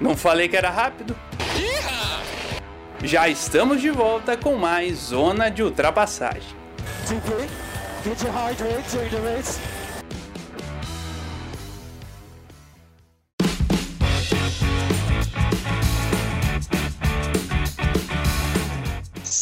Não falei que era rápido? Já estamos de volta com mais Zona de Ultrapassagem.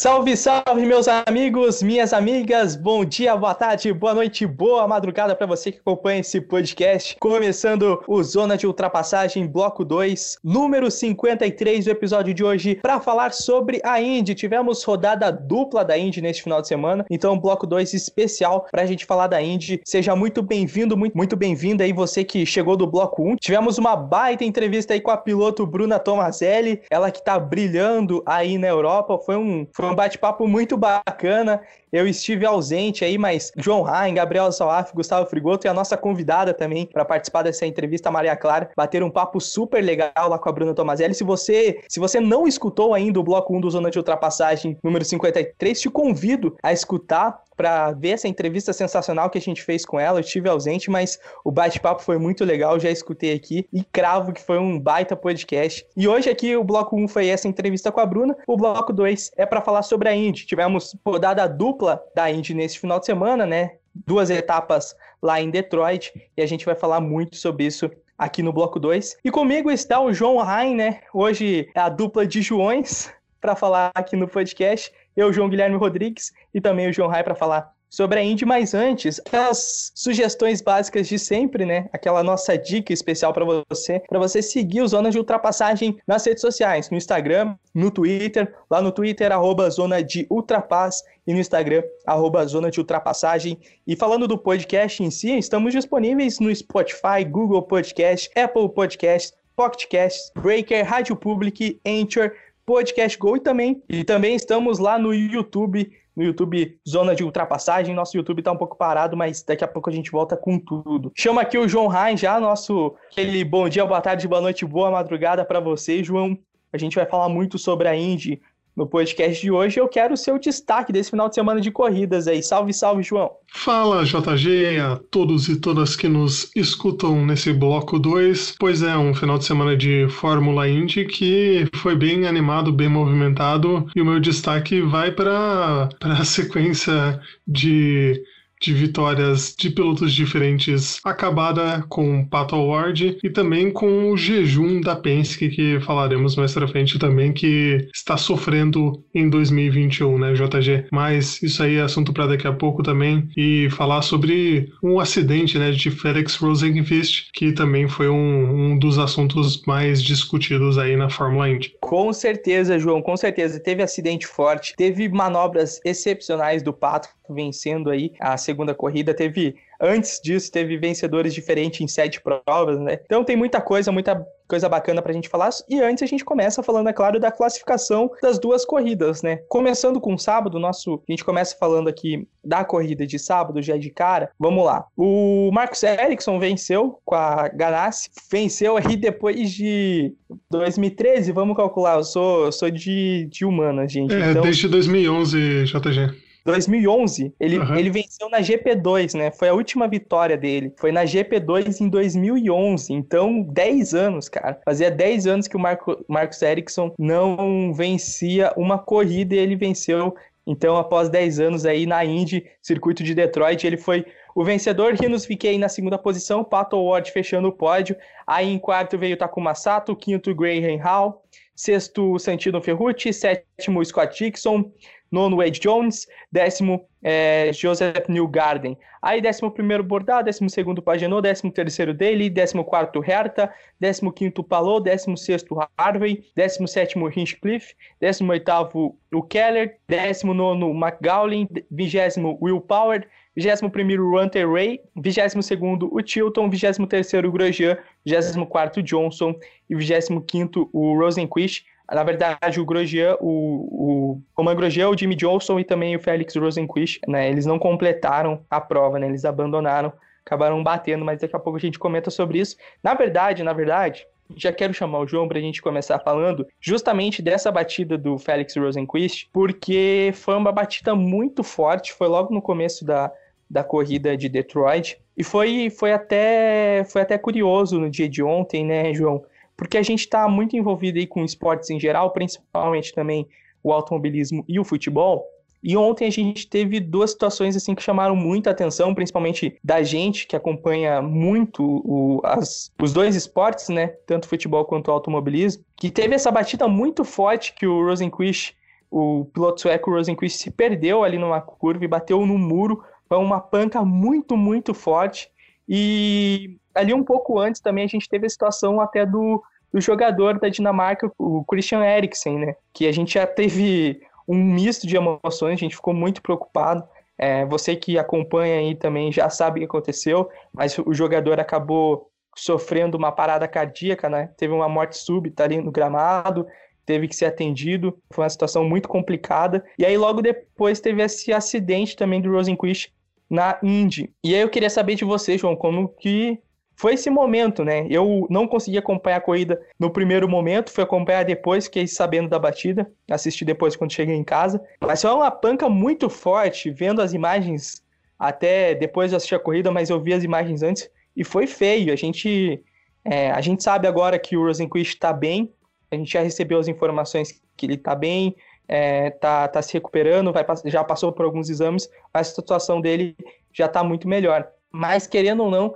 Salve, salve, meus amigos, minhas amigas. Bom dia, boa tarde, boa noite, boa madrugada para você que acompanha esse podcast. Começando o Zona de Ultrapassagem, bloco 2, número 53 do episódio de hoje, para falar sobre a Indy. Tivemos rodada dupla da Indy neste final de semana, então bloco 2 especial para a gente falar da Indy. Seja muito bem-vindo, muito, muito bem-vinda aí você que chegou do bloco 1. Tivemos uma baita entrevista aí com a piloto Bruna Tomazelli, ela que tá brilhando aí na Europa. Foi um, foi um bate-papo muito bacana. Eu estive ausente aí, mas João Rain, Gabriel Salaf, Gustavo Frigoto e a nossa convidada também para participar dessa entrevista, Maria Clara, bateram um papo super legal lá com a Bruna Tomazelli. Se você, se você não escutou ainda o bloco 1 do Zona de Ultrapassagem número 53, te convido a escutar para ver essa entrevista sensacional que a gente fez com ela. Eu estive ausente, mas o bate-papo foi muito legal, já escutei aqui e cravo que foi um baita podcast. E hoje aqui o bloco 1 foi essa entrevista com a Bruna, o bloco 2 é para falar sobre a Indy. Tivemos rodada dupla da Indy nesse final de semana, né? Duas etapas lá em Detroit e a gente vai falar muito sobre isso aqui no bloco 2. E comigo está o João Rain, né? Hoje é a dupla de Joões para falar aqui no podcast eu, João Guilherme Rodrigues, e também o João Rai para falar sobre a Indy, mas antes, aquelas sugestões básicas de sempre, né? Aquela nossa dica especial para você, para você seguir o Zona de Ultrapassagem nas redes sociais, no Instagram, no Twitter, lá no Twitter, arroba Zona de Ultrapass, e no Instagram, arroba Zona de Ultrapassagem. E falando do podcast em si, estamos disponíveis no Spotify, Google Podcast, Apple Podcast, Pocket Cast, Breaker, Rádio Public, Anchor, Podcast Go e também, e também estamos lá no YouTube, no YouTube Zona de Ultrapassagem. Nosso YouTube tá um pouco parado, mas daqui a pouco a gente volta com tudo. Chama aqui o João Rain já, nosso aquele bom dia, boa tarde, boa noite, boa madrugada para você, João. A gente vai falar muito sobre a Indy, no podcast de hoje, eu quero o seu destaque desse final de semana de corridas aí. Salve, salve, João. Fala, JG, a todos e todas que nos escutam nesse bloco 2. Pois é, um final de semana de Fórmula Indy que foi bem animado, bem movimentado, e o meu destaque vai para a sequência de de vitórias de pilotos diferentes acabada com o Pato Award e também com o jejum da Penske, que falaremos mais pra frente também, que está sofrendo em 2021, né, JG? Mas isso aí é assunto para daqui a pouco também e falar sobre um acidente, né, de Felix Rosenqvist, que também foi um, um dos assuntos mais discutidos aí na Fórmula Indy. Com certeza, João, com certeza. Teve acidente forte, teve manobras excepcionais do Pato vencendo aí a segunda corrida. Teve Antes disso, teve vencedores diferentes em sete provas, né? Então tem muita coisa, muita coisa bacana pra gente falar. E antes a gente começa falando, é claro, da classificação das duas corridas, né? Começando com sábado, nosso. A gente começa falando aqui da corrida de sábado, já de cara. Vamos lá. O Marcos Ericsson venceu com a Ganassi. Venceu aí depois de 2013, vamos calcular. Eu sou, eu sou de, de humana, gente. É, então... desde 2011, JG. 2011, ele, uhum. ele venceu na GP2, né? Foi a última vitória dele. Foi na GP2 em 2011. Então, 10 anos, cara. Fazia 10 anos que o Marco, Marcos Ericsson não vencia uma corrida e ele venceu. Então, após 10 anos aí na Indy, circuito de Detroit, ele foi o vencedor. Rinos fiquei na segunda posição, Pato Ward fechando o pódio. Aí em quarto veio Takuma Sato, quinto Graham Hall, sexto Santino Ferrucci, sétimo Scott Dixon, nono Wade Jones, décimo é, Joseph Newgarden. Aí décimo primeiro Bordado, décimo segundo Pagenot, décimo terceiro Daly, décimo quarto Herta, décimo quinto Palou, décimo sexto Harvey, décimo sétimo Hinchcliffe, décimo oitavo o Keller, décimo nono McGowan, vigésimo Will Power, 21º Hunter Ray, 22º o Tilton, 23º o Grosjean, 24º o Johnson. E 25º o Rosenquist. Na verdade, o Grosjean, o, o Roman Grosjean, o Jimmy Johnson e também o Félix Rosenquist, né, eles não completaram a prova, né, eles abandonaram, acabaram batendo, mas daqui a pouco a gente comenta sobre isso. Na verdade, na verdade, já quero chamar o João para a gente começar falando justamente dessa batida do Félix Rosenquist, porque foi uma batida muito forte, foi logo no começo da, da corrida de Detroit, e foi, foi, até, foi até curioso no dia de ontem, né, João? Porque a gente está muito envolvido aí com esportes em geral, principalmente também o automobilismo e o futebol. E ontem a gente teve duas situações assim que chamaram muita atenção, principalmente da gente que acompanha muito o, as, os dois esportes, né? Tanto futebol quanto o automobilismo, que teve essa batida muito forte que o Rosenquist, o piloto sueco Rosenquist, se perdeu ali numa curva e bateu no muro. Foi uma panca muito, muito forte. E ali um pouco antes também a gente teve a situação até do, do jogador da Dinamarca, o Christian Eriksen, né? Que a gente já teve um misto de emoções, a gente ficou muito preocupado. É, você que acompanha aí também já sabe o que aconteceu, mas o jogador acabou sofrendo uma parada cardíaca, né? Teve uma morte súbita ali no gramado, teve que ser atendido. Foi uma situação muito complicada. E aí logo depois teve esse acidente também do Rosenquist na Indy. E aí eu queria saber de você, João, como que foi esse momento, né? Eu não consegui acompanhar a corrida no primeiro momento, fui acompanhar depois, fiquei sabendo da batida, assisti depois quando cheguei em casa. Mas foi uma panca muito forte, vendo as imagens até depois de assistir a corrida, mas eu vi as imagens antes e foi feio. A gente, é, a gente sabe agora que o Rosenquist está bem, a gente já recebeu as informações que ele está bem, é, tá, tá se recuperando, vai, já passou por alguns exames, mas a situação dele já está muito melhor. Mas querendo ou não,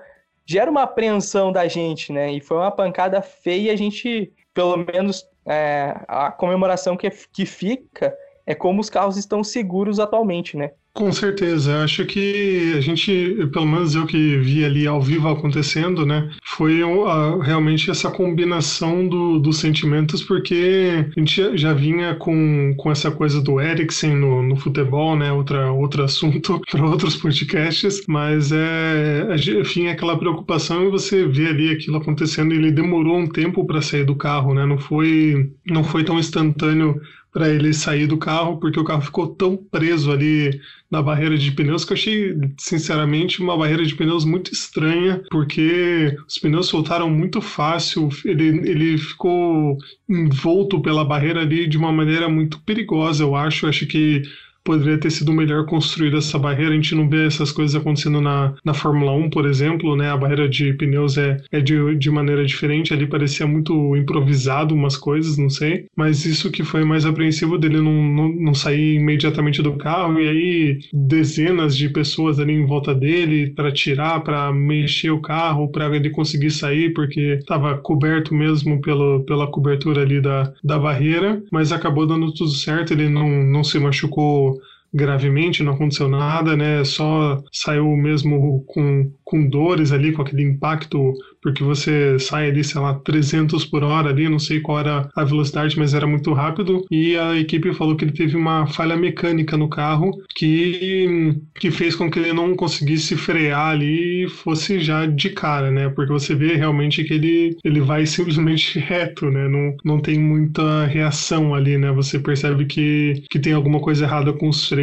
gera uma apreensão da gente, né? E foi uma pancada feia, a gente, pelo menos, é, a comemoração que, que fica é como os carros estão seguros atualmente, né? Com certeza, acho que a gente, pelo menos eu que vi ali ao vivo acontecendo, né, foi uh, realmente essa combinação do, dos sentimentos, porque a gente já vinha com, com essa coisa do Eriksen no, no futebol, né, outra, outro assunto para outros podcasts, mas é, enfim, aquela preocupação e você vê ali aquilo acontecendo, ele demorou um tempo para sair do carro, né, não foi, não foi tão instantâneo para ele sair do carro, porque o carro ficou tão preso ali na barreira de pneus que eu achei, sinceramente, uma barreira de pneus muito estranha, porque os pneus soltaram muito fácil, ele, ele ficou envolto pela barreira ali de uma maneira muito perigosa, eu acho. Eu acho que poderia ter sido melhor construída essa barreira. A gente não vê essas coisas acontecendo na, na Fórmula 1, por exemplo, né? A barreira de pneus é, é de, de maneira diferente. Ali parecia muito improvisado umas coisas, não sei. Mas isso que foi mais apreensivo dele não, não, não sair imediatamente do carro e aí dezenas de pessoas ali em volta dele para tirar, para mexer o carro, para ele conseguir sair, porque estava coberto mesmo pelo, pela cobertura ali da, da barreira, mas acabou dando tudo certo, ele não, não se machucou gravemente, não aconteceu nada, né? Só saiu mesmo com, com dores ali, com aquele impacto porque você sai ali, sei lá, 300 por hora ali, não sei qual era a velocidade, mas era muito rápido. E a equipe falou que ele teve uma falha mecânica no carro que, que fez com que ele não conseguisse frear ali e fosse já de cara, né? Porque você vê realmente que ele, ele vai simplesmente reto, né? Não, não tem muita reação ali, né? Você percebe que, que tem alguma coisa errada com os freios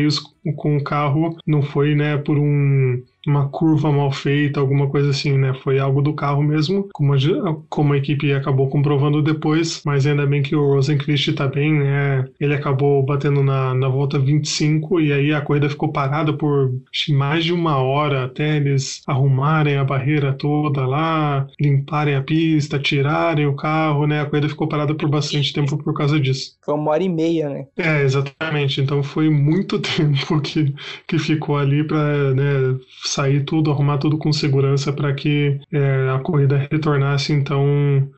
com o carro, não foi, né, por um uma curva mal feita, alguma coisa assim, né? Foi algo do carro mesmo, como a, como a equipe acabou comprovando depois, mas ainda bem que o Rosenquist tá bem, né? Ele acabou batendo na, na volta 25 e aí a corrida ficou parada por mais de uma hora até eles arrumarem a barreira toda lá, limparem a pista, tirarem o carro, né? A corrida ficou parada por bastante tempo por causa disso. Foi uma hora e meia, né? É, exatamente. Então foi muito tempo que, que ficou ali para né, sair tudo, arrumar tudo com segurança para que é, a corrida retornasse. Então,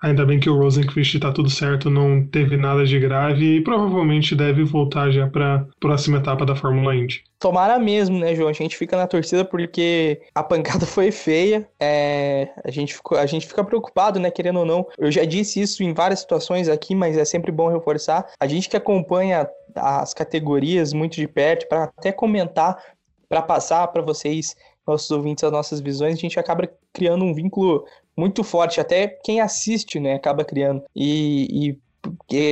ainda bem que o Rosenquist está tudo certo, não teve nada de grave e provavelmente deve voltar já para a próxima etapa da Fórmula Indy. Tomara mesmo, né, João? A gente fica na torcida porque a pancada foi feia. É, a, gente ficou, a gente fica preocupado, né, querendo ou não. Eu já disse isso em várias situações aqui, mas é sempre bom reforçar. A gente que acompanha as categorias muito de perto, para até comentar, para passar para vocês nossos ouvintes as nossas visões, a gente acaba criando um vínculo muito forte, até quem assiste, né, acaba criando. E, e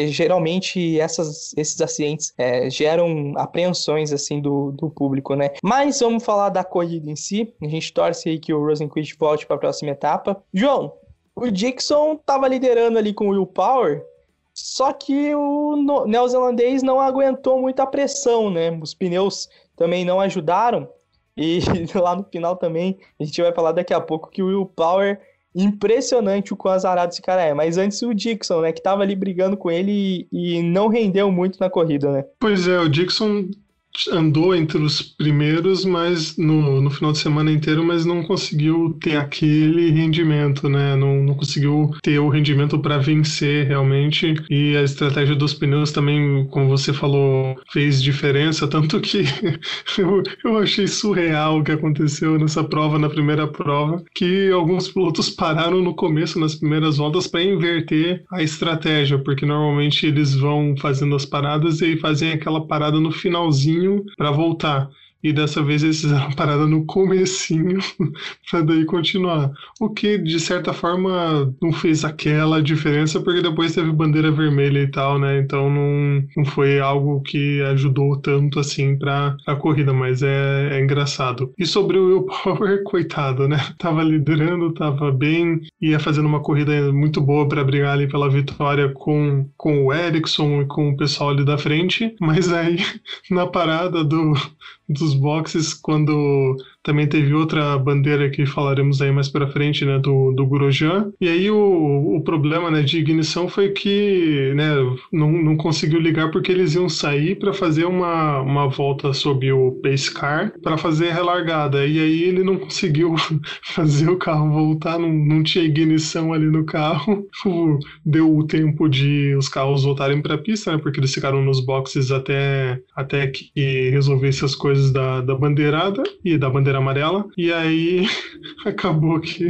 geralmente essas, esses acidentes é, geram apreensões assim do, do público, né? Mas vamos falar da corrida em si. A gente torce aí que o Rosenquist volte para a próxima etapa. João, o Dixon estava liderando ali com o Will Power, só que o neozelandês não aguentou muita pressão, né? Os pneus também não ajudaram. E lá no final também, a gente vai falar daqui a pouco que o Will Power Impressionante o quão azarado esse cara é. Mas antes o Dixon, né? Que tava ali brigando com ele e, e não rendeu muito na corrida, né? Pois é, o Dixon andou entre os primeiros, mas no, no final de semana inteiro, mas não conseguiu ter aquele rendimento, né? Não, não conseguiu ter o rendimento para vencer realmente. E a estratégia dos pneus também, como você falou, fez diferença. Tanto que eu, eu achei surreal o que aconteceu nessa prova, na primeira prova, que alguns pilotos pararam no começo, nas primeiras voltas, para inverter a estratégia, porque normalmente eles vão fazendo as paradas e fazem aquela parada no finalzinho para voltar. E dessa vez eles fizeram a parada no comecinho para daí continuar. O que, de certa forma, não fez aquela diferença, porque depois teve bandeira vermelha e tal, né? Então não, não foi algo que ajudou tanto assim para a corrida, mas é, é, engraçado. E sobre o Will Power, coitado, né? Tava liderando, tava bem, ia fazendo uma corrida muito boa para brigar ali pela vitória com, com o Ericsson e com o pessoal ali da frente, mas aí na parada do, dos boxes quando também teve outra bandeira que falaremos aí mais para frente, né, do, do Gurojan. E aí o, o problema, né, de ignição foi que, né, não, não conseguiu ligar porque eles iam sair para fazer uma, uma volta sob o pace car para fazer a relargada. E aí ele não conseguiu fazer o carro voltar, não, não tinha ignição ali no carro. Deu o tempo de os carros voltarem para a pista, né, porque eles ficaram nos boxes até até que resolvesse as coisas da, da bandeirada e da bandeira bandeira amarela, e aí acabou que,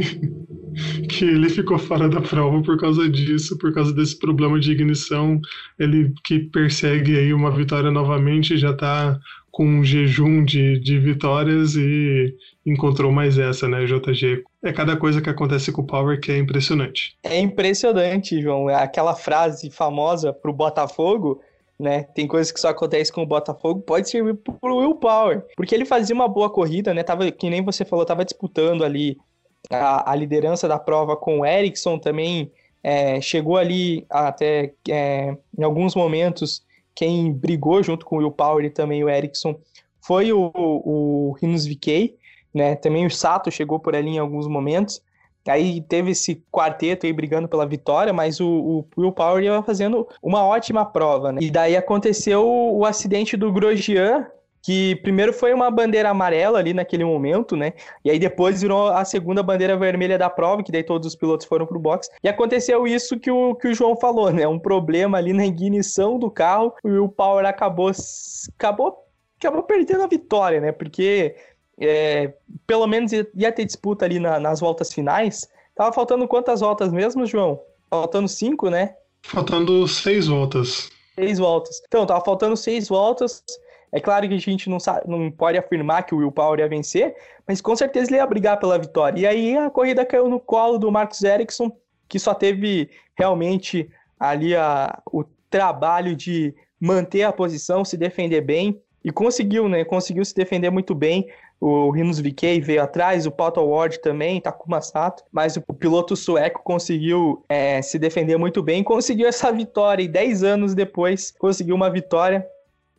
que ele ficou fora da prova por causa disso, por causa desse problema de ignição. Ele que persegue aí uma vitória novamente, já está com um jejum de, de vitórias e encontrou mais essa, né, JG? É cada coisa que acontece com o Power que é impressionante. É impressionante, João. Aquela frase famosa pro Botafogo né? Tem coisas que só acontecem com o Botafogo, pode servir pro Will Power, porque ele fazia uma boa corrida, né? Tava, que nem você falou, tava disputando ali a, a liderança da prova com o Ericsson também. É, chegou ali até é, em alguns momentos quem brigou junto com o Will Power e também o Ericsson foi o, o, o VK, né? Também o Sato chegou por ali em alguns momentos. Aí teve esse quarteto aí brigando pela vitória, mas o, o Will Power ia fazendo uma ótima prova, né? E daí aconteceu o, o acidente do Grosjean, que primeiro foi uma bandeira amarela ali naquele momento, né? E aí depois virou a segunda bandeira vermelha da prova, que daí todos os pilotos foram pro box. E aconteceu isso que o, que o João falou, né? Um problema ali na ignição do carro, o Will Power acabou acabou acabou perdendo a vitória, né? Porque é, pelo menos ia ter disputa ali na, nas voltas finais. Tava faltando quantas voltas mesmo, João? Faltando cinco, né? Faltando seis voltas. Seis voltas. Então, tava faltando seis voltas. É claro que a gente não, sabe, não pode afirmar que o Will Power ia vencer, mas com certeza ele ia brigar pela vitória. E aí a corrida caiu no colo do Marcos Ericsson, que só teve realmente ali a, o trabalho de manter a posição, se defender bem, e conseguiu, né? Conseguiu se defender muito bem o Rinos VK veio atrás, o Pato Ward também, Takuma Sato, mas o piloto sueco conseguiu é, se defender muito bem, conseguiu essa vitória e 10 anos depois conseguiu uma vitória.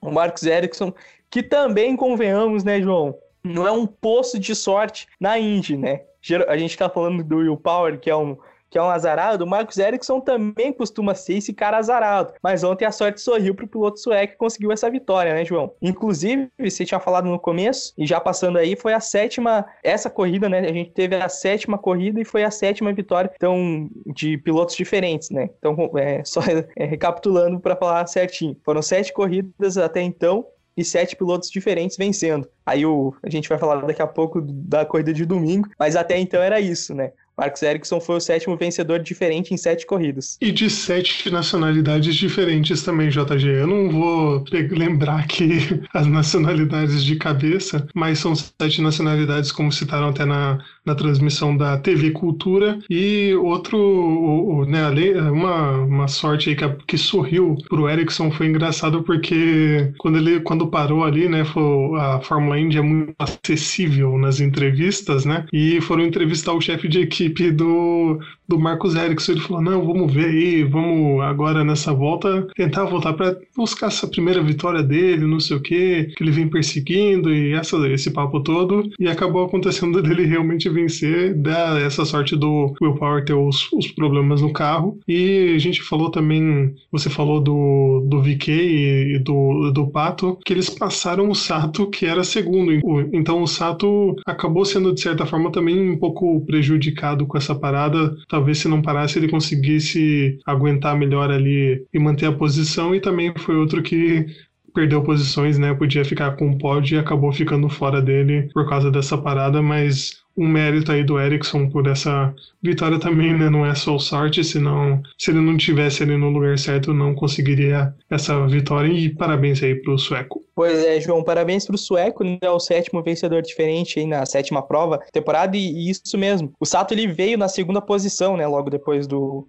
O Marcos Ericsson, que também, convenhamos, né, João? Não é um poço de sorte na Indy, né? A gente tá falando do Will Power, que é um que é um azarado, o Marcos Ericsson também costuma ser esse cara azarado. Mas ontem a sorte sorriu para o piloto sueco que conseguiu essa vitória, né, João? Inclusive, você tinha falado no começo, e já passando aí, foi a sétima, essa corrida, né? A gente teve a sétima corrida e foi a sétima vitória, então, de pilotos diferentes, né? Então, é, só é, recapitulando para falar certinho. Foram sete corridas até então, e sete pilotos diferentes vencendo. Aí o, a gente vai falar daqui a pouco da corrida de domingo, mas até então era isso, né? Marcos Ericsson foi o sétimo vencedor diferente em sete corridas. E de sete nacionalidades diferentes também, JG. Eu não vou lembrar aqui as nacionalidades de cabeça, mas são sete nacionalidades, como citaram até na, na transmissão da TV Cultura. E outro, o, o, né, uma, uma sorte aí que, que sorriu pro Ericsson foi engraçado porque quando ele quando parou ali, né, foi, a Fórmula Indy é muito acessível nas entrevistas, né? E foram entrevistar o chefe de equipe equipe do, do Marcos Erickson. Ele falou: não, vamos ver aí, vamos agora nessa volta tentar voltar para buscar essa primeira vitória dele, não sei o que, que ele vem perseguindo e essa, esse papo todo. E acabou acontecendo dele realmente vencer, dá essa sorte do Will Power ter os, os problemas no carro. E a gente falou também, você falou do, do VK e do, do Pato, que eles passaram o Sato, que era segundo. Então o Sato acabou sendo, de certa forma, também um pouco prejudicado com essa parada. Talvez se não parasse, ele conseguisse aguentar melhor ali e manter a posição. E também foi outro que perdeu posições, né? Podia ficar com o pódio e acabou ficando fora dele por causa dessa parada, mas um mérito aí do Ericsson por essa vitória também, né? Não é só sorte, senão se ele não tivesse ali no lugar certo, não conseguiria essa vitória. E parabéns aí pro sueco. Pois é, João, parabéns pro sueco, né? O sétimo vencedor diferente aí na sétima prova temporada, e, e isso mesmo. O Sato ele veio na segunda posição, né? Logo depois do,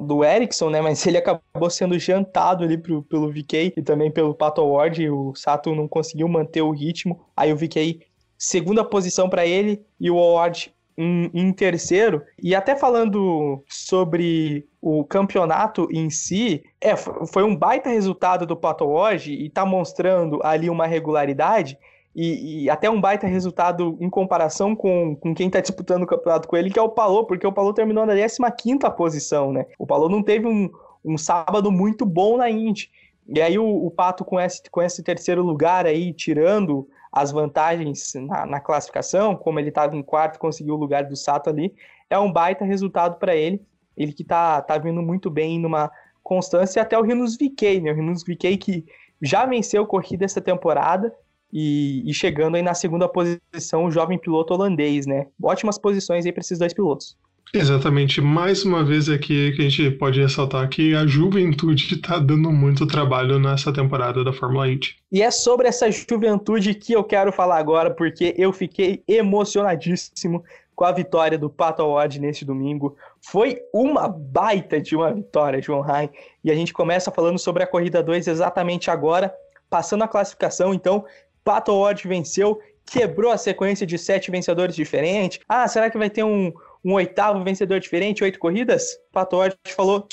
do Erickson, né? Mas ele acabou sendo jantado ali pro, pelo VK e também pelo Pato Ward. O Sato não conseguiu manter o ritmo. Aí o VK, segunda posição para ele e o Ward em, em, terceiro. E até falando sobre o campeonato em si, é, foi um baita resultado do Pato Ward e tá mostrando ali uma regularidade e, e, até um baita resultado em comparação com, com quem está disputando o campeonato com ele, que é o Palô, porque o Palô terminou na 15 posição, né? O Palô não teve um, um sábado muito bom na Indy. E aí o, o, Pato com esse, com esse terceiro lugar aí, tirando as vantagens na, na classificação, como ele estava em quarto, conseguiu o lugar do Sato ali, é um baita resultado para ele. Ele que tá, tá vindo muito bem numa constância, e até o Rinus VK, né? O Rinus VK que já venceu corrida essa temporada, e, e, chegando aí na segunda posição o jovem piloto holandês, né? Ótimas posições aí para esses dois pilotos. Exatamente. Mais uma vez aqui que a gente pode ressaltar que a juventude está dando muito trabalho nessa temporada da Fórmula Indy. E é sobre essa juventude que eu quero falar agora, porque eu fiquei emocionadíssimo com a vitória do Pato Award neste domingo. Foi uma baita de uma vitória, João Rain. E a gente começa falando sobre a corrida 2 exatamente agora, passando a classificação. Então, Pato Ward venceu, quebrou a sequência de sete vencedores diferentes. Ah, será que vai ter um, um oitavo vencedor diferente, oito corridas? Pato Ward falou: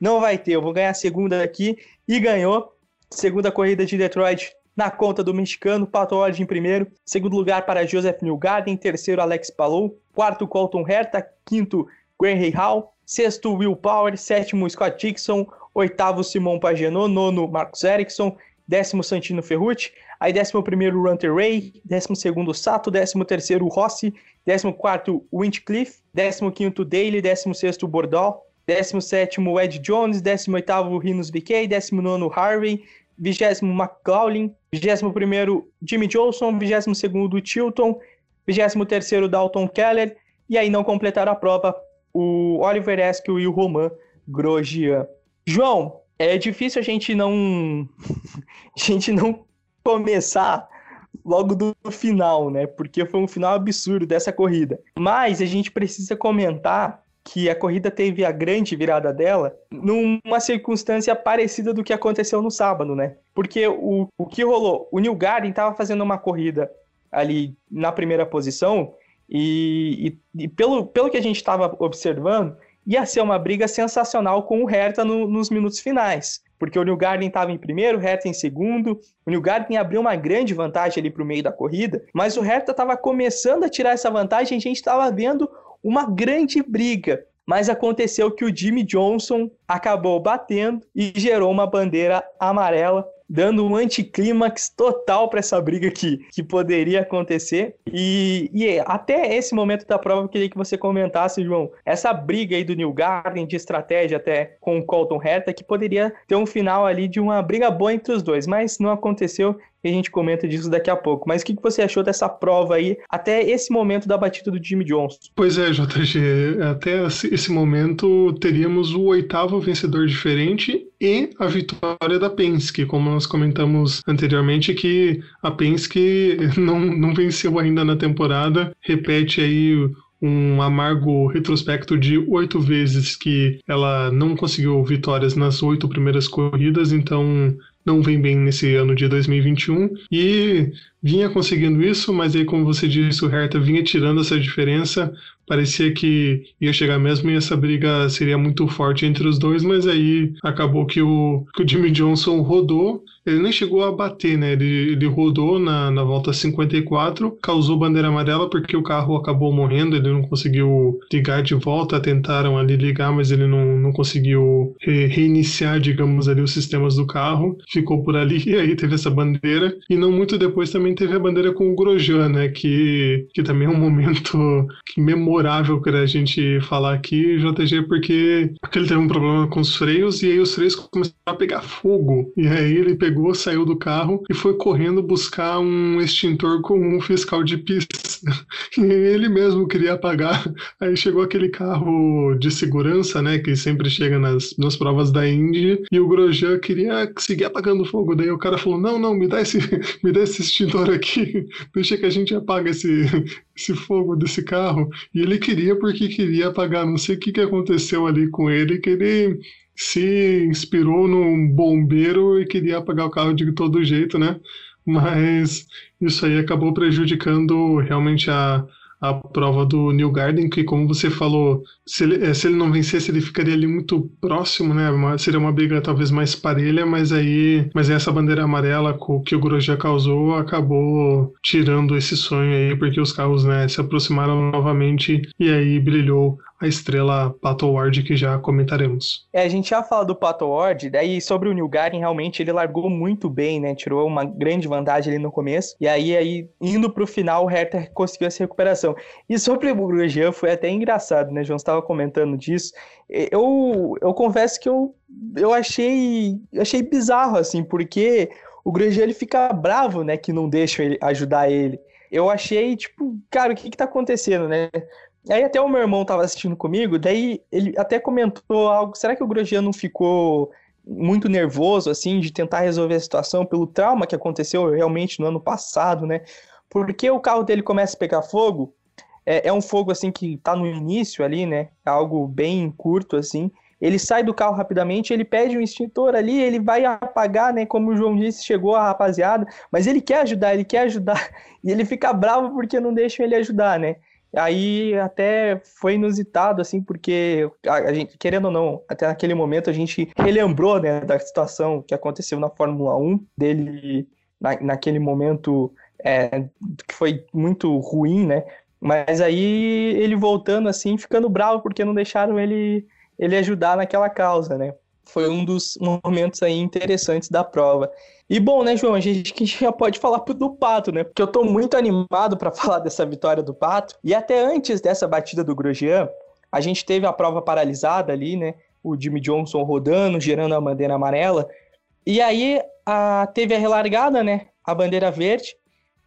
não vai ter, eu vou ganhar a segunda aqui. E ganhou. Segunda corrida de Detroit na conta do mexicano, Pato Ward em primeiro. Segundo lugar para Joseph Newgarden. Terceiro, Alex Palou. Quarto, Colton Herta. Quinto, Graham Hall. Sexto, Will Power. Sétimo, Scott Dixon. Oitavo, Simon Pagenaud. Nono, Marcos Ericsson. Décimo, Santino Ferrucci. Aí 11 Runter Ray, 12 Sato, 13 Rossi, 14 Wintcliffe, 15 Daly, 16 Bordeaux, 17 Ed Jones, 18 Rinos BK, 19 Harvey, 20 McLaughlin, 21 Jimmy Johnson, 22 Chilton, 23 Dalton Keller, e aí não completaram a prova o Oliver Eskew e o Roman Grosjean. João, é difícil a gente não a gente não começar logo do final, né? Porque foi um final absurdo dessa corrida. Mas a gente precisa comentar que a corrida teve a grande virada dela numa circunstância parecida do que aconteceu no sábado, né? Porque o, o que rolou? O New Garden estava fazendo uma corrida ali na primeira posição e, e, e pelo, pelo que a gente estava observando, ia ser uma briga sensacional com o Hertha no, nos minutos finais porque o New Garden estava em primeiro, o Hertha em segundo. O New Garden abriu uma grande vantagem ali para o meio da corrida, mas o Hertha estava começando a tirar essa vantagem e a gente estava vendo uma grande briga. Mas aconteceu que o Jimmy Johnson acabou batendo e gerou uma bandeira amarela dando um anticlímax total para essa briga que, que poderia acontecer. E, e até esse momento da prova, eu queria que você comentasse, João, essa briga aí do New Garden de estratégia até com o Colton Herta, que poderia ter um final ali de uma briga boa entre os dois, mas não aconteceu e a gente comenta disso daqui a pouco. Mas o que você achou dessa prova aí, até esse momento da batida do Jimmy Johnson? Pois é, JG, até esse momento teríamos o oitavo vencedor diferente e a vitória da Penske, como nós comentamos anteriormente, que a Penske não, não venceu ainda na temporada, repete aí um amargo retrospecto de oito vezes que ela não conseguiu vitórias nas oito primeiras corridas, então não vem bem nesse ano de 2021 e vinha conseguindo isso, mas aí, como você disse, o Hertha vinha tirando essa diferença. Parecia que ia chegar mesmo e essa briga seria muito forte entre os dois, mas aí acabou que o, que o Jimmy Johnson rodou ele nem chegou a bater, né? Ele, ele rodou na, na volta 54, causou bandeira amarela porque o carro acabou morrendo, ele não conseguiu ligar de volta, tentaram ali ligar, mas ele não, não conseguiu re, reiniciar, digamos ali, os sistemas do carro, ficou por ali e aí teve essa bandeira. E não muito depois também teve a bandeira com o Grosjean, né? Que, que também é um momento memorável para a gente falar aqui, JG, porque, porque ele teve um problema com os freios e aí os freios começaram a pegar fogo. E aí ele pegou, saiu do carro e foi correndo buscar um extintor com um fiscal de pista. E ele mesmo queria apagar. Aí chegou aquele carro de segurança, né, que sempre chega nas, nas provas da Indy, e o Grosjean queria seguir apagando fogo. Daí o cara falou: "Não, não, me dá esse, me dá esse extintor aqui. Deixa que a gente apaga esse esse fogo desse carro". E ele queria porque queria apagar. Não sei o que que aconteceu ali com ele, que ele se inspirou num bombeiro e queria apagar o carro de todo jeito, né? Mas isso aí acabou prejudicando realmente a, a prova do New Garden, que como você falou, se ele, eh, se ele não vencesse, ele ficaria ali muito próximo, né? Uma, seria uma briga talvez mais parelha, mas aí, mas essa bandeira amarela que o Grosjean causou acabou tirando esse sonho aí, porque os carros né, se aproximaram novamente e aí brilhou a estrela Pato Ward que já comentaremos. É, a gente já fala do Pato Ward, daí sobre o Garden, realmente ele largou muito bem, né? Tirou uma grande vantagem ali no começo. E aí, aí indo pro final, o Hertha conseguiu essa recuperação. E sobre o Grosjean, foi até engraçado, né? João estava comentando disso. Eu, eu confesso que eu, eu achei, achei bizarro, assim, porque o Grosjean ele fica bravo, né? Que não deixam ele ajudar ele eu achei, tipo, cara, o que que tá acontecendo, né? Aí até o meu irmão tava assistindo comigo, daí ele até comentou algo, será que o Grosjean não ficou muito nervoso, assim, de tentar resolver a situação pelo trauma que aconteceu realmente no ano passado, né? Porque o carro dele começa a pegar fogo, é, é um fogo, assim, que tá no início ali, né? É algo bem curto, assim. Ele sai do carro rapidamente, ele pede um extintor ali, ele vai apagar, né? Como o João disse, chegou a rapaziada, mas ele quer ajudar, ele quer ajudar, e ele fica bravo porque não deixam ele ajudar, né? Aí até foi inusitado, assim, porque a, gente, querendo ou não, até naquele momento a gente relembrou, né, da situação que aconteceu na Fórmula 1, dele na, naquele momento é, que foi muito ruim, né? Mas aí ele voltando assim, ficando bravo porque não deixaram ele, ele ajudar naquela causa, né? Foi um dos momentos aí interessantes da prova. E bom, né, João, a gente, já pode falar do Pato, né? Porque eu tô muito animado para falar dessa vitória do Pato. E até antes dessa batida do Grosjean, a gente teve a prova paralisada ali, né? O Jimmy Johnson rodando, gerando a bandeira amarela. E aí a, teve a relargada, né? A bandeira verde.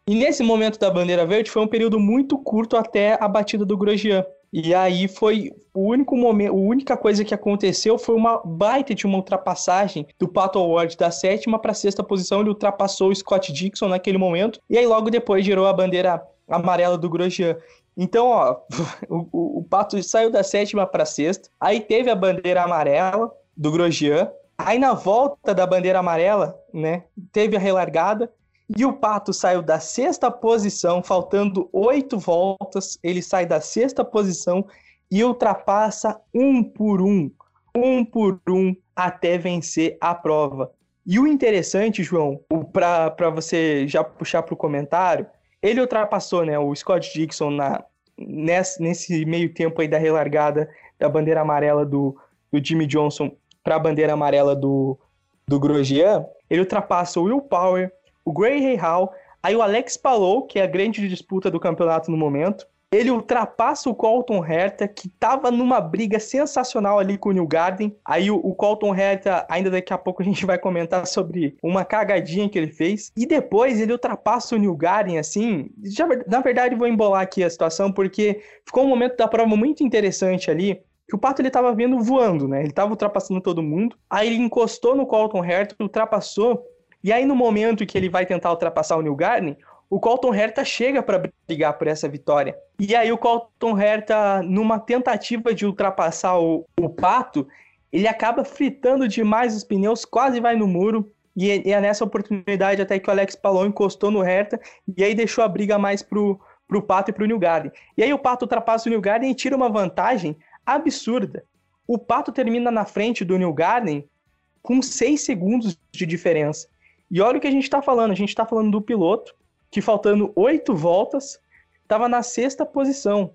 E nesse momento da bandeira verde foi um período muito curto até a batida do Grosjean. E aí foi o único momento, a única coisa que aconteceu foi uma baita de uma ultrapassagem do Pato Award da sétima para sexta posição. Ele ultrapassou o Scott Dixon naquele momento. E aí logo depois girou a bandeira amarela do Grosjean. Então, ó, o, o, o Pato saiu da sétima para sexta. Aí teve a bandeira amarela do Grosjean. Aí na volta da bandeira amarela, né, teve a relargada. E o Pato saiu da sexta posição, faltando oito voltas. Ele sai da sexta posição e ultrapassa um por um, um por um, até vencer a prova. E o interessante, João, para você já puxar para o comentário, ele ultrapassou né, o Scott Dixon na, nesse, nesse meio tempo aí da relargada da bandeira amarela do, do Jimmy Johnson para a bandeira amarela do, do Grosjean. Ele ultrapassa o Will Power, o Gray Hall, aí o Alex Palou, que é a grande disputa do campeonato no momento. Ele ultrapassa o Colton Herta, que estava numa briga sensacional ali com o New Garden. Aí o, o, Colton Herta, ainda daqui a pouco a gente vai comentar sobre uma cagadinha que ele fez. E depois ele ultrapassa o New Garden, assim. Já, na verdade, vou embolar aqui a situação, porque ficou um momento da prova muito interessante ali que o Pato ele tava vindo voando, né? Ele tava ultrapassando todo mundo. Aí ele encostou no Colton Herta, ultrapassou e aí, no momento que ele vai tentar ultrapassar o New Garden, o Colton Herta chega para brigar por essa vitória. E aí, o Colton Herta, numa tentativa de ultrapassar o, o Pato, ele acaba fritando demais os pneus, quase vai no muro. E, e é nessa oportunidade até que o Alex Palou encostou no Herta e aí deixou a briga mais pro, pro Pato e pro New Garden. E aí o Pato ultrapassa o New Garden e tira uma vantagem absurda. O Pato termina na frente do New Garden com 6 segundos de diferença. E olha o que a gente está falando. A gente está falando do piloto que, faltando oito voltas, estava na sexta posição.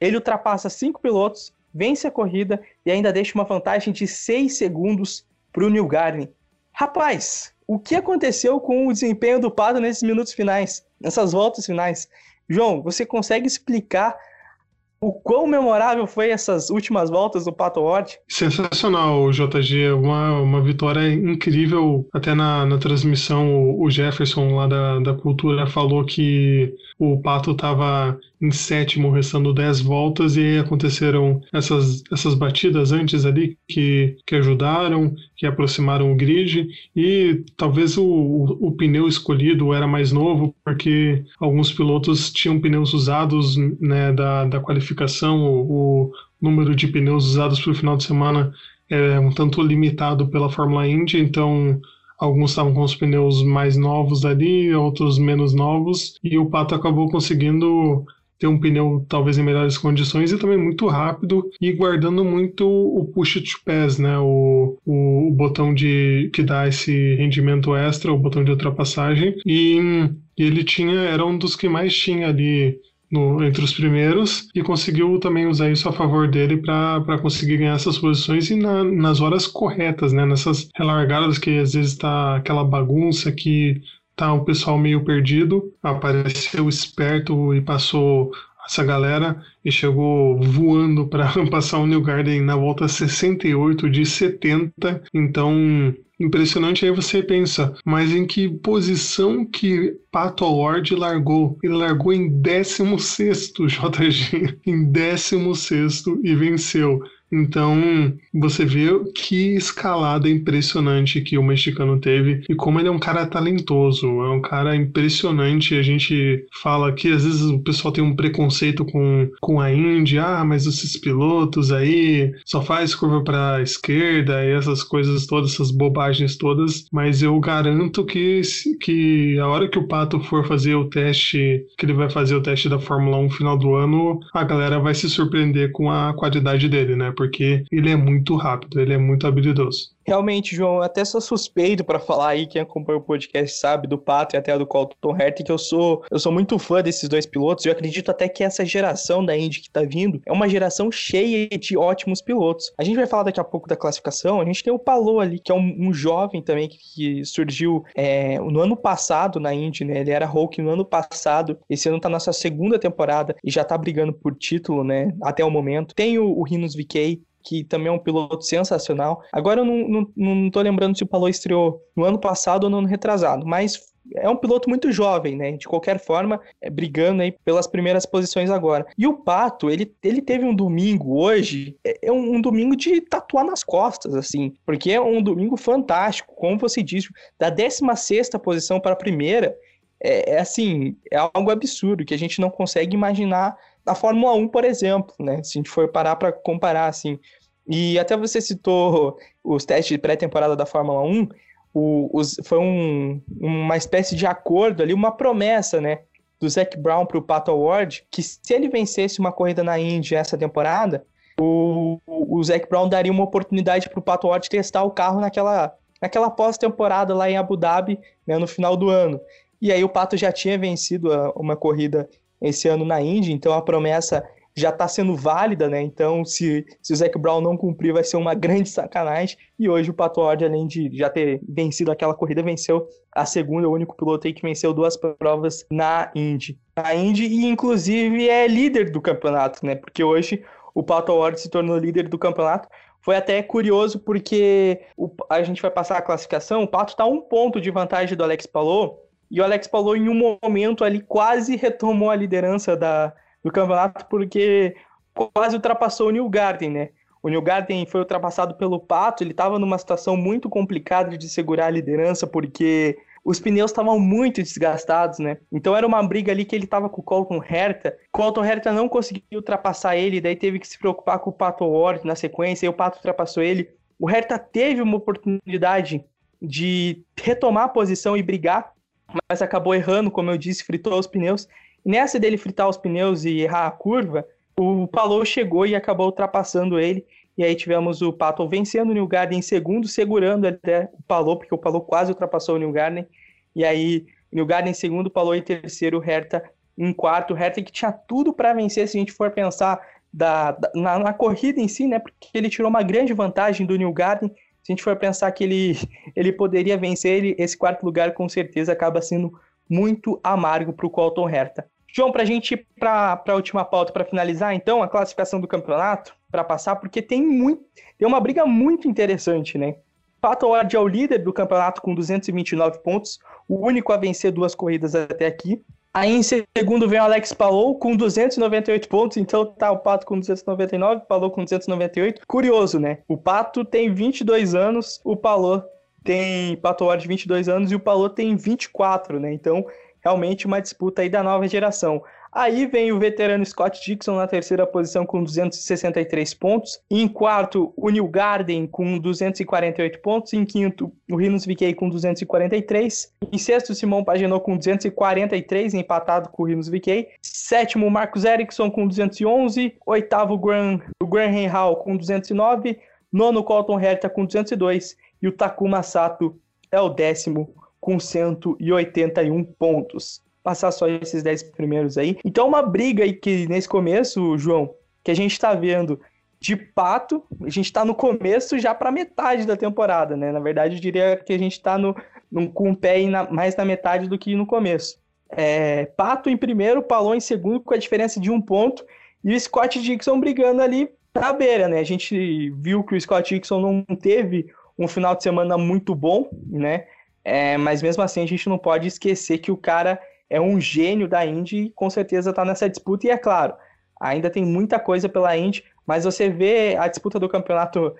Ele ultrapassa cinco pilotos, vence a corrida e ainda deixa uma vantagem de seis segundos para o New Garden. Rapaz, o que aconteceu com o desempenho do Pato nesses minutos finais, nessas voltas finais? João, você consegue explicar o quão memorável foi essas últimas voltas do Pato Ward? Sensacional, JG. Uma, uma vitória incrível. Até na, na transmissão, o Jefferson lá da, da Cultura falou que o Pato estava em sétimo, restando 10 voltas, e aí aconteceram essas, essas batidas antes ali que, que ajudaram, que aproximaram o grid, e talvez o, o, o pneu escolhido era mais novo, porque alguns pilotos tinham pneus usados né, da, da qualificação, o, o número de pneus usados para o final de semana é um tanto limitado pela Fórmula Indy, então Alguns estavam com os pneus mais novos ali, outros menos novos, e o Pato acabou conseguindo ter um pneu talvez em melhores condições e também muito rápido e guardando muito o push to pass, né? O, o, o botão de que dá esse rendimento extra, o botão de ultrapassagem e, e ele tinha era um dos que mais tinha ali no, entre os primeiros e conseguiu também usar isso a favor dele para conseguir ganhar essas posições e na, nas horas corretas, né? Nessas relargadas que às vezes está aquela bagunça que tá o pessoal meio perdido, apareceu esperto e passou essa galera e chegou voando para passar o New Garden na volta 68 de 70. Então, impressionante. Aí você pensa, mas em que posição que Pato Award largou? Ele largou em 16 JG, em 16 e venceu. Então, você vê que escalada impressionante que o mexicano teve e como ele é um cara talentoso, é um cara impressionante. A gente fala que às vezes o pessoal tem um preconceito com, com a Indy, ah, mas esses pilotos aí só faz curva para esquerda e essas coisas todas, essas bobagens todas, mas eu garanto que, que a hora que o Pato for fazer o teste, que ele vai fazer o teste da Fórmula 1 no final do ano, a galera vai se surpreender com a qualidade dele, né? Ele é muito rápido, ele é muito habilidoso. Realmente, João, até sou suspeito para falar aí, quem acompanha o podcast sabe, do Pato e até do Colton Herta, que eu sou, eu sou muito fã desses dois pilotos. Eu acredito até que essa geração da Indy que tá vindo é uma geração cheia de ótimos pilotos. A gente vai falar daqui a pouco da classificação. A gente tem o Palou ali, que é um, um jovem também que, que surgiu é, no ano passado na Indy, né? Ele era Hulk no ano passado. Esse ano tá na sua segunda temporada e já tá brigando por título, né? Até o momento. Tem o, o Rinos VK, que também é um piloto sensacional. Agora eu não, não, não tô lembrando se o Palou estreou no ano passado ou no ano retrasado, mas é um piloto muito jovem, né? De qualquer forma, é, brigando aí pelas primeiras posições agora. E o Pato, ele, ele teve um domingo hoje, é, é um, um, domingo de tatuar nas costas, assim, porque é um domingo fantástico, como você disse, da 16 posição para a primeira, é, é assim, é algo absurdo que a gente não consegue imaginar na Fórmula 1, por exemplo, né? Se a gente for parar para comparar, assim. E até você citou os testes de pré-temporada da Fórmula 1, o, os, foi um, uma espécie de acordo ali, uma promessa, né? Do Zac Brown para o Pato Award, que se ele vencesse uma corrida na Indy essa temporada, o, o Zac Brown daria uma oportunidade para o Pato Award testar o carro naquela, naquela pós-temporada lá em Abu Dhabi, né, no final do ano. E aí o Pato já tinha vencido uma corrida esse ano na Indy, então a promessa já está sendo válida, né? Então, se, se o Zac Brown não cumprir, vai ser uma grande sacanagem. E hoje o Pato Ward, além de já ter vencido aquela corrida, venceu a segunda, o único piloto aí que venceu duas provas na Indy. Na Indy, e inclusive é líder do campeonato, né? Porque hoje o Pato Ward se tornou líder do campeonato. Foi até curioso porque o, a gente vai passar a classificação, o Pato está um ponto de vantagem do Alex Palou, e o Alex Palou, em um momento ali, quase retomou a liderança da, do campeonato, porque quase ultrapassou o New Garden, né? O New Garden foi ultrapassado pelo Pato, ele estava numa situação muito complicada de segurar a liderança, porque os pneus estavam muito desgastados, né? Então era uma briga ali que ele estava com o Colton Herta. Colton Herta não conseguiu ultrapassar ele, daí teve que se preocupar com o Pato Ward na sequência, e o Pato ultrapassou ele. O Herta teve uma oportunidade de retomar a posição e brigar mas acabou errando, como eu disse, fritou os pneus. Nessa dele fritar os pneus e errar a curva, o Palou chegou e acabou ultrapassando ele. E aí tivemos o Pato vencendo o New Garden em segundo, segurando até o Palou, porque o Palou quase ultrapassou o New Garden. E aí, New Garden em segundo, Palou em terceiro, Hertha em quarto. Hertha que tinha tudo para vencer, se a gente for pensar da, da na, na, corrida em si, né? Porque ele tirou uma grande vantagem do New Garden. Se a gente for pensar que ele, ele poderia vencer, ele, esse quarto lugar com certeza acaba sendo muito amargo para o Colton Hertha. João, para a gente ir para a última pauta, para finalizar, então, a classificação do campeonato, para passar, porque tem, muito, tem uma briga muito interessante, né? Pato Ward é o líder do campeonato com 229 pontos, o único a vencer duas corridas até aqui. Aí em segundo vem o Alex Palou com 298 pontos, então tá o Pato com 299, Palou com 298. Curioso, né? O Pato tem 22 anos, o Palou tem Pato Ward 22 anos e o Palou tem 24, né? Então realmente uma disputa aí da nova geração. Aí vem o veterano Scott Dixon na terceira posição com 263 pontos. Em quarto, o New Garden com 248 pontos. Em quinto, o Rinos VK com 243. Em sexto, Simão Paginou com 243, empatado com o Rinos VK. Sétimo, Marcos Erickson com 211. Oitavo, o Graham Hall com 209. Nono, Colton Herta com 202. E o Takuma Sato é o décimo com 181 pontos. Passar só esses 10 primeiros aí. Então, uma briga aí que nesse começo, João, que a gente está vendo de pato, a gente está no começo já para metade da temporada, né? Na verdade, eu diria que a gente está no, no, com o pé na, mais na metade do que no começo. É, pato em primeiro, Palon em segundo, com a diferença de um ponto, e o Scott Dixon brigando ali na beira, né? A gente viu que o Scott Dixon não teve um final de semana muito bom, né? É, mas mesmo assim a gente não pode esquecer que o cara é um gênio da Indy e com certeza está nessa disputa. E é claro, ainda tem muita coisa pela Indy, mas você vê a disputa do campeonato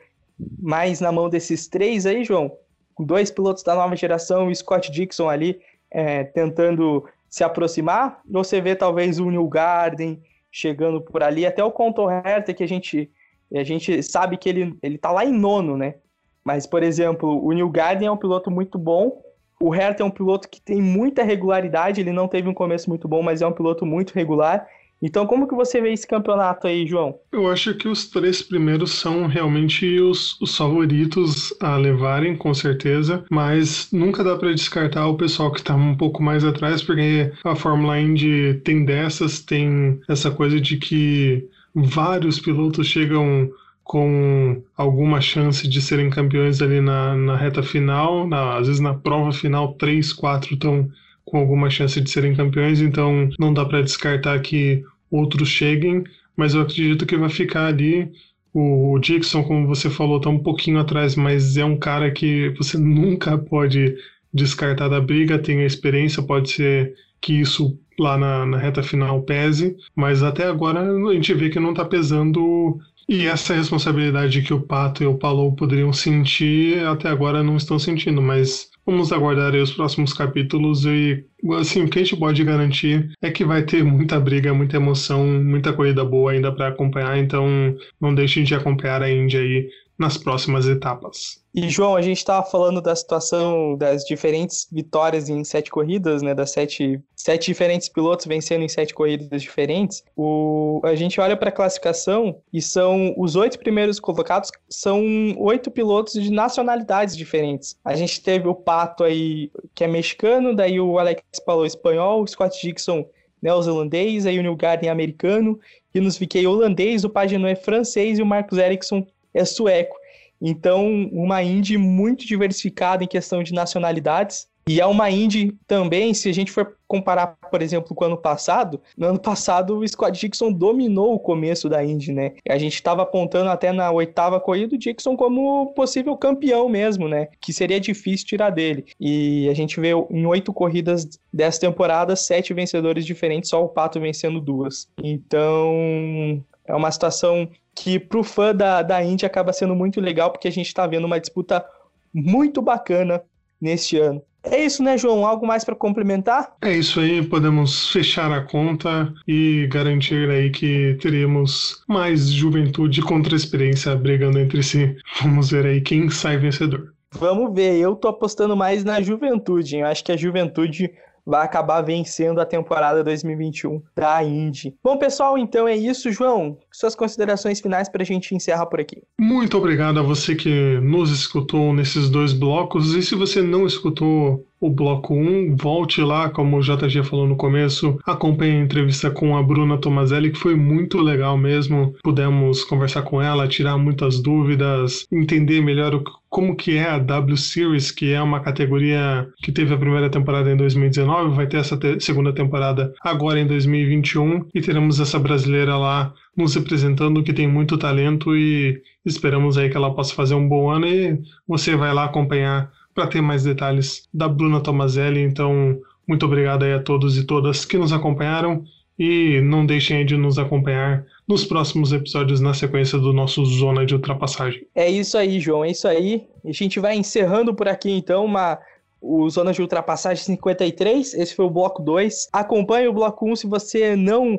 mais na mão desses três aí, João, dois pilotos da nova geração, Scott Dixon ali é, tentando se aproximar, você vê talvez o New Garden chegando por ali, até o Contor Hertha, que a gente, a gente sabe que ele, ele tá lá em nono, né? Mas, por exemplo, o New Garden é um piloto muito bom. O Hertha é um piloto que tem muita regularidade. Ele não teve um começo muito bom, mas é um piloto muito regular. Então, como que você vê esse campeonato aí, João? Eu acho que os três primeiros são realmente os, os favoritos a levarem, com certeza, mas nunca dá para descartar o pessoal que está um pouco mais atrás, porque a Fórmula Indy tem dessas, tem essa coisa de que vários pilotos chegam com alguma chance de serem campeões ali na, na reta final, na, às vezes na prova final, três, quatro estão com alguma chance de serem campeões, então não dá para descartar que outros cheguem, mas eu acredito que vai ficar ali. O Dixon, como você falou, está um pouquinho atrás, mas é um cara que você nunca pode descartar da briga, tem a experiência, pode ser que isso lá na, na reta final pese, mas até agora a gente vê que não está pesando e essa responsabilidade que o Pato e o Palou poderiam sentir, até agora não estão sentindo, mas vamos aguardar os próximos capítulos e, assim, o que a gente pode garantir é que vai ter muita briga, muita emoção, muita corrida boa ainda para acompanhar, então não deixem de acompanhar a Índia aí nas próximas etapas. E João, a gente estava falando da situação das diferentes vitórias em sete corridas, né? Das sete, sete diferentes pilotos vencendo em sete corridas diferentes. O, a gente olha para a classificação e são os oito primeiros colocados são oito pilotos de nacionalidades diferentes. A gente teve o Pato aí que é mexicano, daí o Alex Palou espanhol, o Scott Dixon neozelandês, aí o Neil Garden americano, e nos fiquei holandês, o Pagenaud é francês e o Marcos Ericsson é sueco. Então, uma Indy muito diversificada em questão de nacionalidades. E é uma Indy também, se a gente for comparar, por exemplo, com o ano passado, no ano passado o Scott Dixon dominou o começo da Indy, né? A gente estava apontando até na oitava corrida o Dixon como possível campeão mesmo, né? Que seria difícil tirar dele. E a gente vê em oito corridas dessa temporada, sete vencedores diferentes, só o Pato vencendo duas. Então, é uma situação que para o fã da, da Indy acaba sendo muito legal, porque a gente está vendo uma disputa muito bacana neste ano. É isso, né, João? Algo mais para complementar? É isso aí, podemos fechar a conta e garantir aí que teremos mais juventude contra experiência brigando entre si. Vamos ver aí quem sai vencedor. Vamos ver, eu tô apostando mais na juventude. Eu acho que a juventude vai acabar vencendo a temporada 2021 da Indy. Bom, pessoal, então é isso. João, suas considerações finais para a gente encerrar por aqui. Muito obrigado a você que nos escutou nesses dois blocos. E se você não escutou o bloco 1, volte lá, como o JG falou no começo, acompanhe a entrevista com a Bruna Tomazelli, que foi muito legal mesmo. Pudemos conversar com ela, tirar muitas dúvidas, entender melhor o, como que é a W Series, que é uma categoria que teve a primeira temporada em 2019, vai ter essa te segunda temporada agora em 2021 e teremos essa brasileira lá nos representando que tem muito talento e esperamos aí que ela possa fazer um bom ano e você vai lá acompanhar para ter mais detalhes da Bruna Tomazelli. Então, muito obrigado aí a todos e todas que nos acompanharam e não deixem de nos acompanhar nos próximos episódios na sequência do nosso Zona de Ultrapassagem. É isso aí, João, é isso aí. A gente vai encerrando por aqui então uma o Zona de Ultrapassagem 53, esse foi o bloco 2. Acompanhe o bloco 1 se você não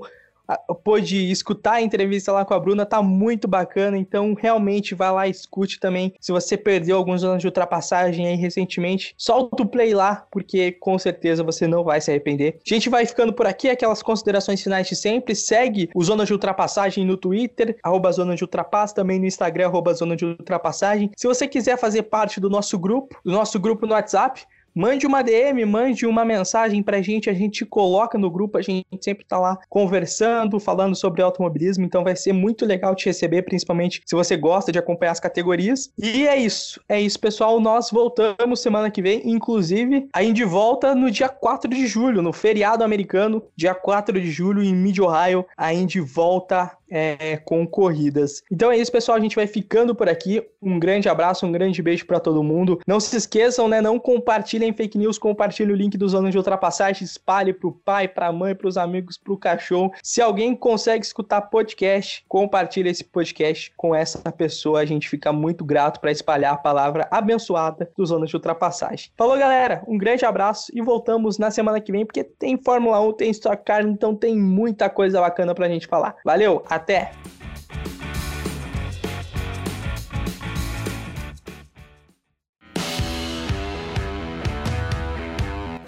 pôde escutar a entrevista lá com a Bruna, tá muito bacana, então realmente vai lá escute também. Se você perdeu alguns anos de ultrapassagem aí recentemente, solta o play lá, porque com certeza você não vai se arrepender. A gente vai ficando por aqui, aquelas considerações finais de sempre. Segue o Zona de Ultrapassagem no Twitter, arroba Zona de Ultrapass, também no Instagram, arroba Zona de Ultrapassagem. Se você quiser fazer parte do nosso grupo, do nosso grupo no WhatsApp, Mande uma DM, mande uma mensagem pra gente, a gente coloca no grupo, a gente sempre tá lá conversando, falando sobre automobilismo, então vai ser muito legal te receber, principalmente se você gosta de acompanhar as categorias. E é isso, é isso, pessoal. Nós voltamos semana que vem, inclusive, a Indy volta no dia 4 de julho, no feriado americano, dia 4 de julho, em Mid Ohio, a Indy volta é, com corridas. Então é isso, pessoal. A gente vai ficando por aqui. Um grande abraço, um grande beijo para todo mundo. Não se esqueçam, né? Não compartilhem fake news, compartilhe o link dos anos de ultrapassagem, espalhe pro pai, pra mãe, pros amigos, pro cachorro. Se alguém consegue escutar podcast, compartilhe esse podcast com essa pessoa. A gente fica muito grato para espalhar a palavra abençoada dos anos de ultrapassagem. Falou, galera. Um grande abraço e voltamos na semana que vem, porque tem Fórmula 1, tem Stock Car, então tem muita coisa bacana pra gente falar. Valeu! Até!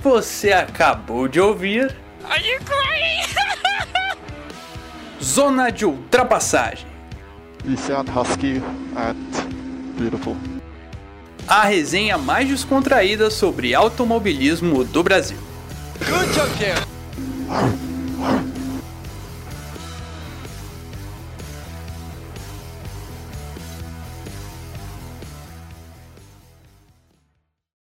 Você acabou de ouvir. Are you crying? Zona de ultrapassagem. You husky and beautiful. A resenha mais descontraída sobre automobilismo do Brasil. Good job,